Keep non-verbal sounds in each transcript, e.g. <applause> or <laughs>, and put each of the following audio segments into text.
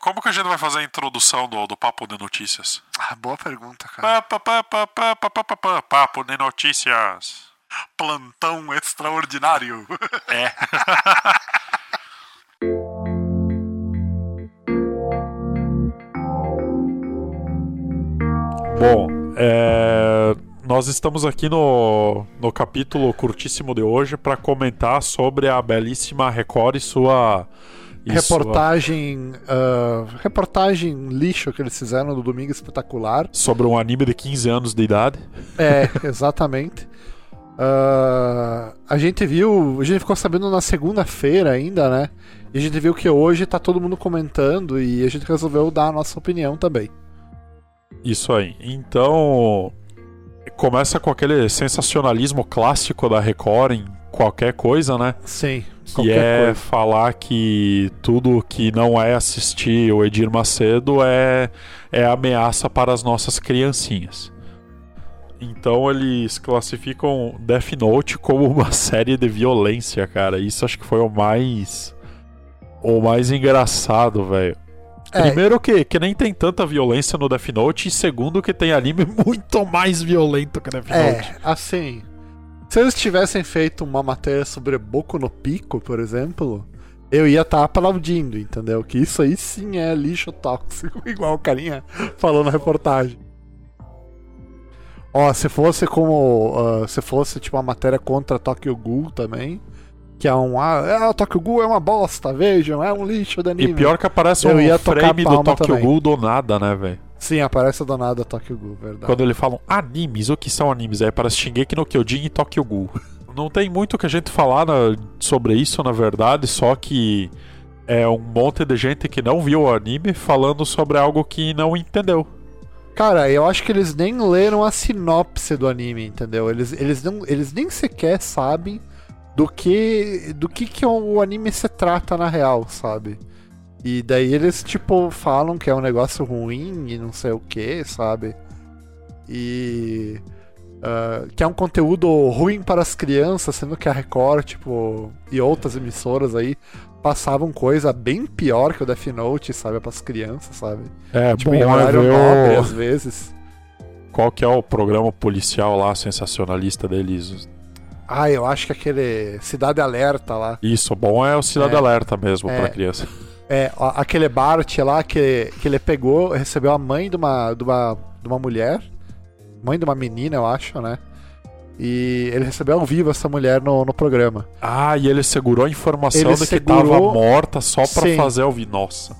Como que a gente vai fazer a introdução do, do Papo de Notícias? Ah, boa pergunta, cara. Pa, pa, pa, papo de Notícias. Plantão extraordinário. <laughs> É. <laughs> Bom, é, nós estamos aqui no, no capítulo curtíssimo de hoje para comentar sobre a belíssima Record e sua reportagem. Uh, reportagem lixo que eles fizeram do Domingo Espetacular. sobre um anime de 15 anos de idade. É, <laughs> exatamente. Ah, a gente viu. A gente ficou sabendo na segunda-feira ainda, né? E a gente viu que hoje tá todo mundo comentando e a gente resolveu dar a nossa opinião também. Isso aí. Então. Começa com aquele sensacionalismo clássico da Record em qualquer coisa, né? Sim. Que qualquer é coisa. falar que tudo que não é assistir o Edir Macedo é, é ameaça para as nossas criancinhas. Então eles classificam Death Note como <laughs> uma série de violência, cara. Isso acho que foi o mais. O mais engraçado, velho. É. Primeiro que, que nem tem tanta violência no Death Note, e segundo que tem anime <laughs> muito mais violento que Death Note. É, assim. Se eles tivessem feito uma matéria sobre Boku no Pico, por exemplo, eu ia estar aplaudindo, entendeu? Que isso aí sim é lixo tóxico, <laughs> igual o carinha falou na reportagem. Ó, se fosse como. ah, se fosse tipo uma matéria contra Tokyo Ghoul também. Que é um. Ah, é, o Tokyo Ghoul é uma bosta, vejam, é um lixo E anime. pior que aparece Eu um ia frame do Tokyo também. Ghoul do nada, né, velho? Sim, aparece do nada Tokyo Ghoul, verdade. Quando eles falam animes, o que são animes? Aí parece Shingeki no Kyojin e Tokyo Ghoul. <laughs> Não tem muito que a gente falar na- sobre isso, na verdade, só que é um monte de gente que não viu o anime falando sobre algo que não entendeu. Cara, eu acho que eles nem leram a sinopse do anime, entendeu? Eles, eles, não, eles nem sequer sabem do que do que, que o anime se trata na real, sabe? E daí eles, tipo, falam que é um negócio ruim e não sei o que, sabe? E. ah, que é um conteúdo ruim para as crianças, sendo que a Record, tipo, e outras emissoras aí passavam coisa bem pior que o Death Note, sabe? Para as crianças, sabe? É, Tipo, bom em é horário ver nobre, às vezes. qual que é o programa policial lá, sensacionalista deles. Ah, eu acho que aquele Cidade Alerta lá. Isso, bom é o Cidade É. Alerta mesmo É. pra criança. É, aquele Bart lá que, que ele pegou, recebeu a mãe de uma, de, uma, de uma mulher. Mãe de uma menina, eu acho, né? E ele recebeu ao vivo essa mulher no, no programa. Ah, e ele segurou a informação Ele de que segurou- tava morta só pra Sim. fazer ouvir. Nossa.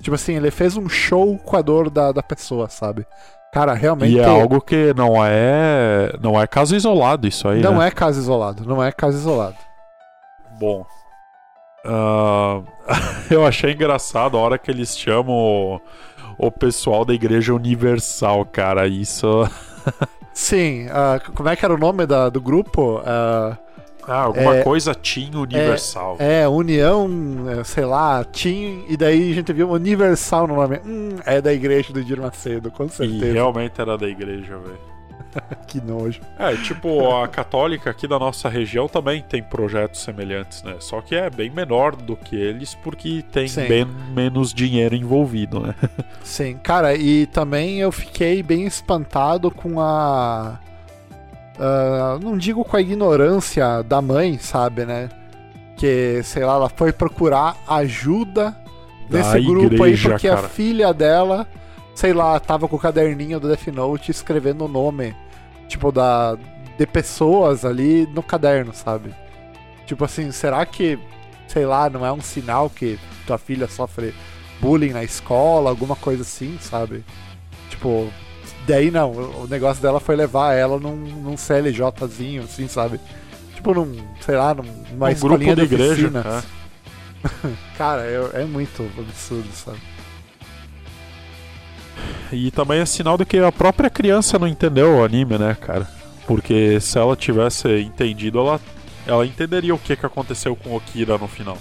Tipo assim, ele fez um show com a dor da, da pessoa, sabe? Cara, realmente. E é algo que não é. Não é caso isolado isso aí. Não né? é caso isolado, não é caso isolado. Bom. ah, <laughs> eu achei engraçado a hora que eles chamam o, o pessoal da Igreja Universal, cara. Isso. <laughs> Sim, ah, como é que era o nome da, do grupo? Ah, Ah, alguma É- coisa Team Universal. É, União, é, sei lá, Team, e daí a gente viu Universal no nome. Hum, é da igreja do Edir Macedo, com e certeza. realmente era da igreja, velho. <laughs> Que nojo. É, tipo, a católica aqui da nossa região também tem projetos semelhantes, né? Só que é bem menor do que eles porque tem Sim. bem menos dinheiro envolvido, né? <laughs> Sim, cara, e também eu fiquei bem espantado com a. ah, não digo com a ignorância da mãe, sabe, né? Que, sei lá, ela foi procurar ajuda nesse Da grupo aí igreja, porque cara. a filha dela, sei lá, tava com o caderninho do Death Note escrevendo o nome, tipo, da, de pessoas ali no caderno, sabe? Tipo assim, será que, sei lá, não é um sinal que tua filha sofre bullying na escola, alguma coisa assim, sabe? Tipo, daí não, o negócio dela foi levar ela num, num CLJzinho, assim, sabe? Tipo num, sei lá, num- numa um escolinha grupo de igreja. oficinas. é. <laughs> Cara, é, é muito absurdo, sabe? E também é sinal de que a própria criança não entendeu o anime, né, cara? Porque se ela tivesse entendido, ela, ela entenderia o que, que aconteceu com o Kira no final.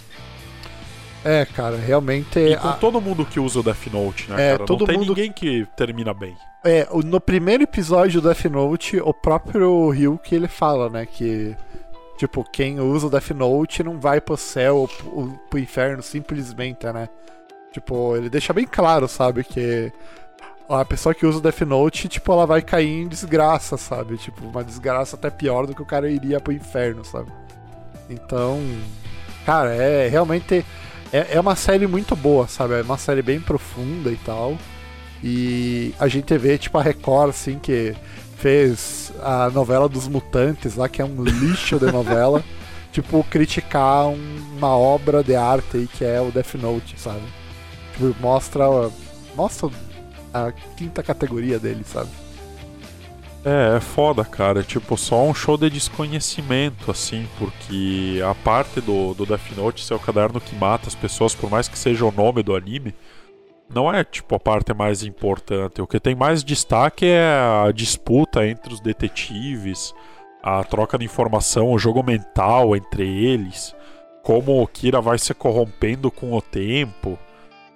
É, cara, realmente. E com a- todo mundo que usa o Death Note, né, É, cara? todo não tem mundo- ninguém que termina bem. É, no primeiro episódio do Death Note, o próprio Ryuki ele fala, né, que tipo, quem usa o Death Note não vai pro céu ou pro inferno simplesmente, né? Tipo, ele deixa bem claro, sabe, que a pessoa que usa o Death Note, tipo, ela vai cair em desgraça, sabe? Tipo, uma desgraça até pior do que o cara iria pro inferno, sabe? Então, cara, é realmente é, é uma série muito boa, sabe? É uma série bem profunda e tal. E a gente vê, tipo, a Record, assim, que fez a novela dos mutantes lá, que é um lixo de novela, <laughs> tipo, criticar uma obra de arte aí que é o Death Note, sabe? Tipo, mostra. Mostra a quinta categoria dele, sabe? É, é foda, cara. Tipo, só um show de desconhecimento, assim, porque a parte do, do Death Note ser o caderno que mata as pessoas, por mais que seja o nome do anime, não é, tipo, a parte mais importante. O que tem mais destaque é a disputa entre os detetives, a troca de informação, o jogo mental entre eles, como o Kira vai se corrompendo com o tempo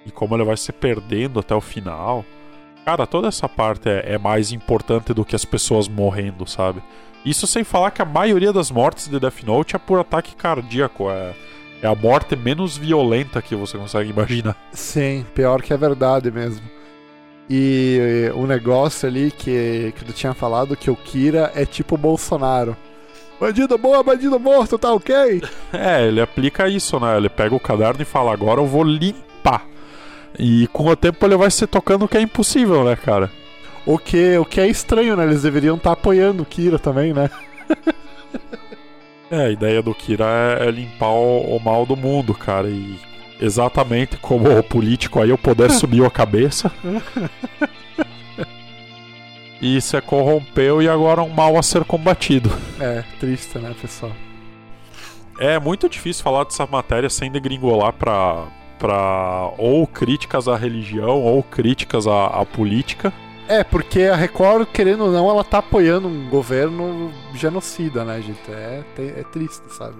e como ele vai se perdendo até o final. Cara, toda essa parte é, é, mais importante do que as pessoas morrendo, sabe? Isso sem falar que a maioria das mortes de Death Note é por ataque cardíaco. É, é a morte menos violenta que você consegue imaginar. Sim, pior que é verdade mesmo. E o negócio ali que, que tu tinha falado, que o Kira é tipo o Bolsonaro. Bandido boa, bandido morto, tá ok? <laughs> É, ele aplica isso, né? Ele pega o caderno e fala: agora eu vou limpar. E com o tempo ele vai se tocando que é impossível, né, cara? O que, o que é estranho, né? Eles deveriam estar tá apoiando o Kira também, né? <laughs> é, a ideia do Kira é, é limpar o, o, mal do mundo, cara. E exatamente como o político aí, o poder <laughs> subiu a cabeça. <laughs> e se corrompeu e agora é um mal a ser combatido. É, triste, né, pessoal? É muito difícil falar dessa matéria sem degringolar pra, para ou críticas à religião ou críticas à, à, política. É, porque a Record, querendo ou não, ela tá apoiando um governo genocida, né, gente? É, é triste, sabe?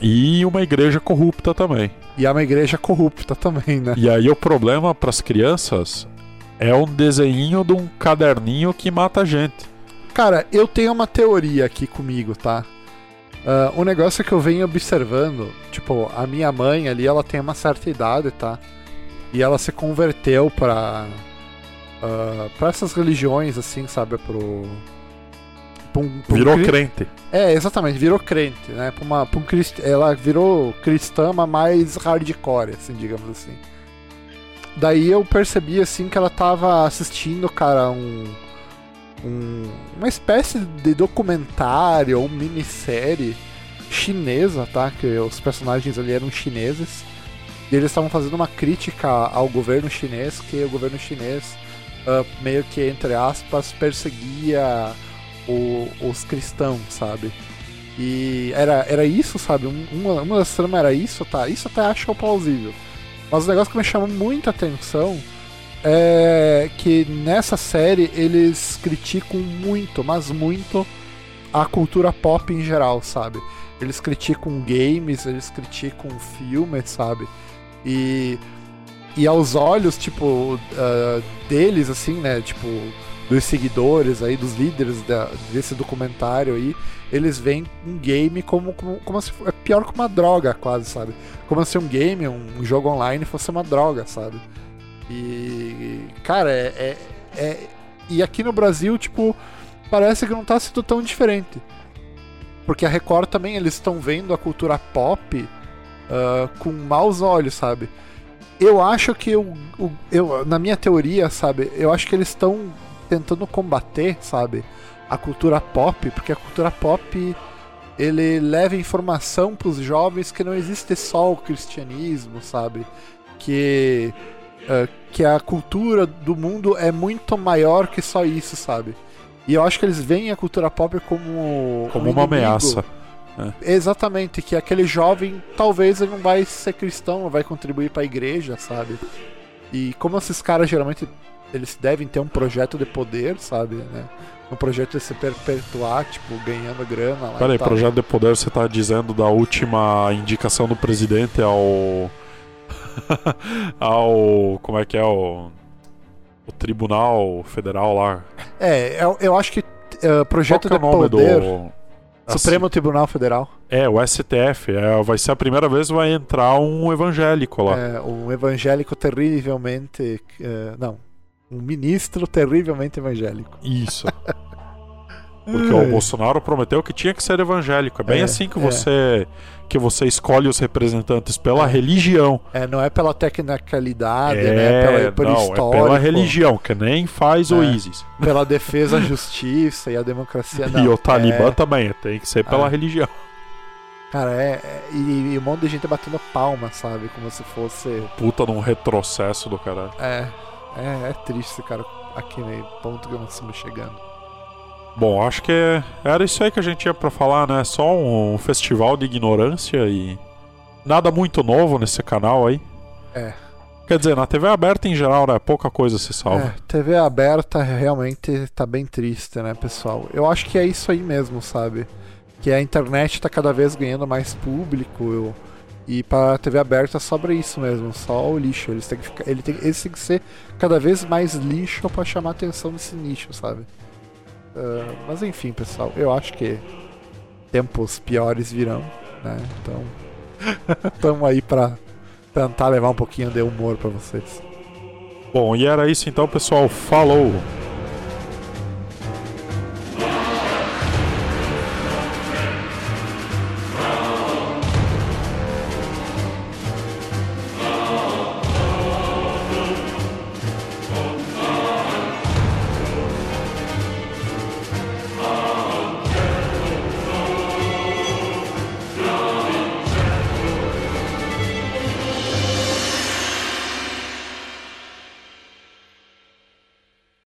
E uma igreja corrupta também. E é uma igreja corrupta também, né? E aí o problema para as crianças é um desenho de um caderninho que mata a gente. Cara, eu tenho uma teoria aqui comigo, tá? Uh, um negócio que eu venho observando, tipo, a minha mãe ali, ela tem uma certa idade, tá? E ela se converteu pra. Uh, pra essas religiões, assim, sabe? Pro. um, virou um, crente. É, exatamente, virou crente, né? Pra uma, pra um crist... Ela virou cristã, mas mais hardcore, assim, digamos assim. Daí eu percebi, assim, que ela tava assistindo, cara, um um, uma espécie de documentário ou minissérie chinesa, tá? Que os personagens ali eram chineses. E eles estavam fazendo uma crítica ao governo chinês, que o governo chinês uh, meio que, entre aspas, perseguia o, os cristãos, sabe? E era, era isso, sabe? Uma, uma das tramas era isso, tá? Isso até acho plausível. Mas o negócio que me chamou muita atenção é que nessa série eles criticam muito, mas muito a cultura pop em geral, sabe? Eles criticam games, eles criticam filmes, sabe? E e aos olhos, tipo, uh, deles, assim, né? Tipo, dos seguidores aí, dos líderes da, desse documentário aí, eles veem um game como, como, como se é pior que uma droga, quase, sabe? Como se um game, um jogo online fosse uma droga, sabe? E, cara, é, é, é, E aqui no Brasil, tipo, parece que não tá sendo tão diferente. Porque a Record também, eles estão vendo a cultura pop uh, com maus olhos, sabe? Eu acho que eu, eu, na minha teoria, sabe, eu acho que eles estão tentando combater, sabe, a cultura pop, porque a cultura pop ele leva informação para os jovens que não existe só o cristianismo, sabe? Que uh, que a cultura do mundo é muito maior que só isso, sabe? E eu acho que eles veem a cultura pop como. Como um uma ameaça. É. Exatamente, que aquele jovem talvez ele não vai ser cristão, não vai contribuir para a igreja, sabe? E como esses caras geralmente eles devem ter um projeto de poder, sabe, né? Um projeto de se perpetuar, tipo, ganhando grana lá. Peraí, projeto de poder você tá dizendo da última indicação do presidente ao <laughs> ao. Como é que é? O, o Tribunal Federal lá. É, eu, eu acho que uh, projeto Qual que é o nome poder... do. Assim, Supremo Tribunal Federal. É, o STF. É, vai ser a primeira vez que vai entrar um evangélico lá. É, um evangélico terrivelmente. é, não. Um ministro terrivelmente evangélico. Isso. <laughs> Porque o. Bolsonaro prometeu que tinha que ser evangélico. É bem É, assim que é. você que você escolhe os representantes pela É. religião. É, não é pela tecnicalidade, é, né? Pela, pelo não, histórico. é pela religião, que nem faz o É. ISIS. Pela defesa da <laughs> justiça e a democracia. Não, e o Talibã é- também, tem que ser pela Ah. religião. Cara, é. é- e, e um monte de gente batendo palma, sabe? Como se fosse. Puta num retrocesso do caralho. É. É, é triste cara aqui meio ponto que nós estamos chegando. Bom, acho que era isso aí que a gente tinha pra falar, né? Só um festival de ignorância e nada muito novo nesse canal aí. É. Quer dizer, na TV aberta em geral, né? Pouca coisa se salva. É, TV aberta realmente tá bem triste, né, pessoal? Eu acho que é isso aí mesmo, sabe? Que a internet tá cada vez ganhando mais público. eu- E pra TV aberta sobra isso mesmo, só o lixo. Eles têm que, ficar, ele tem, eles têm que ser cada vez mais lixo pra chamar a atenção desse nicho, sabe? Ah, mas enfim, pessoal, eu acho que tempos piores virão, né? Então, <laughs> estamos aí pra tentar levar um pouquinho de humor pra vocês. Bom, e era isso então, pessoal. Falou!